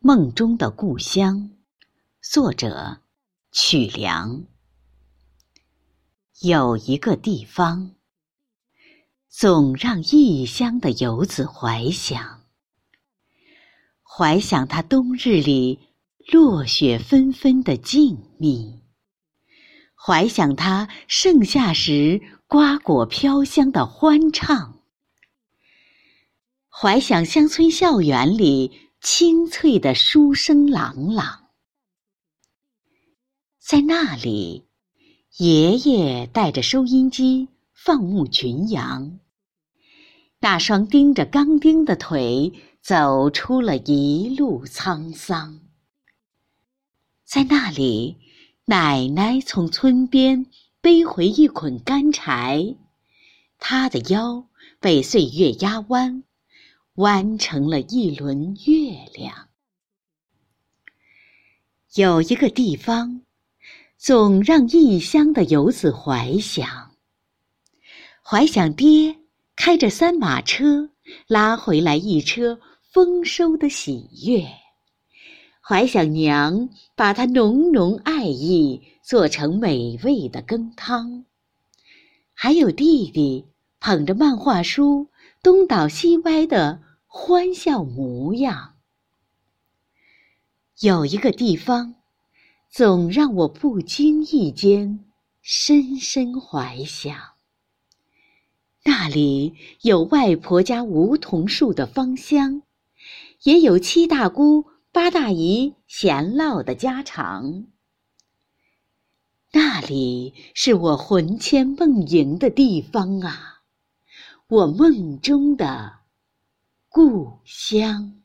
梦中的故乡，作者曲梁。有一个地方，总让异乡的游子怀想，怀想他冬日里落雪纷纷的静谧，怀想他盛夏时瓜果飘香的欢畅，怀想乡村校园里。清脆的书声朗朗，在那里，爷爷带着收音机放牧群羊，那双钉着钢钉的腿走出了一路沧桑。在那里，奶奶从村边背回一捆干柴，她的腰被岁月压弯。弯成了一轮月亮。有一个地方，总让异乡的游子怀想。怀想爹开着三马车拉回来一车丰收的喜悦，怀想娘把他浓浓爱意做成美味的羹汤，还有弟弟捧着漫画书东倒西歪的。欢笑模样。有一个地方，总让我不经意间深深怀想。那里有外婆家梧桐树的芳香，也有七大姑八大姨闲唠的家常。那里是我魂牵梦萦的地方啊，我梦中的。故乡。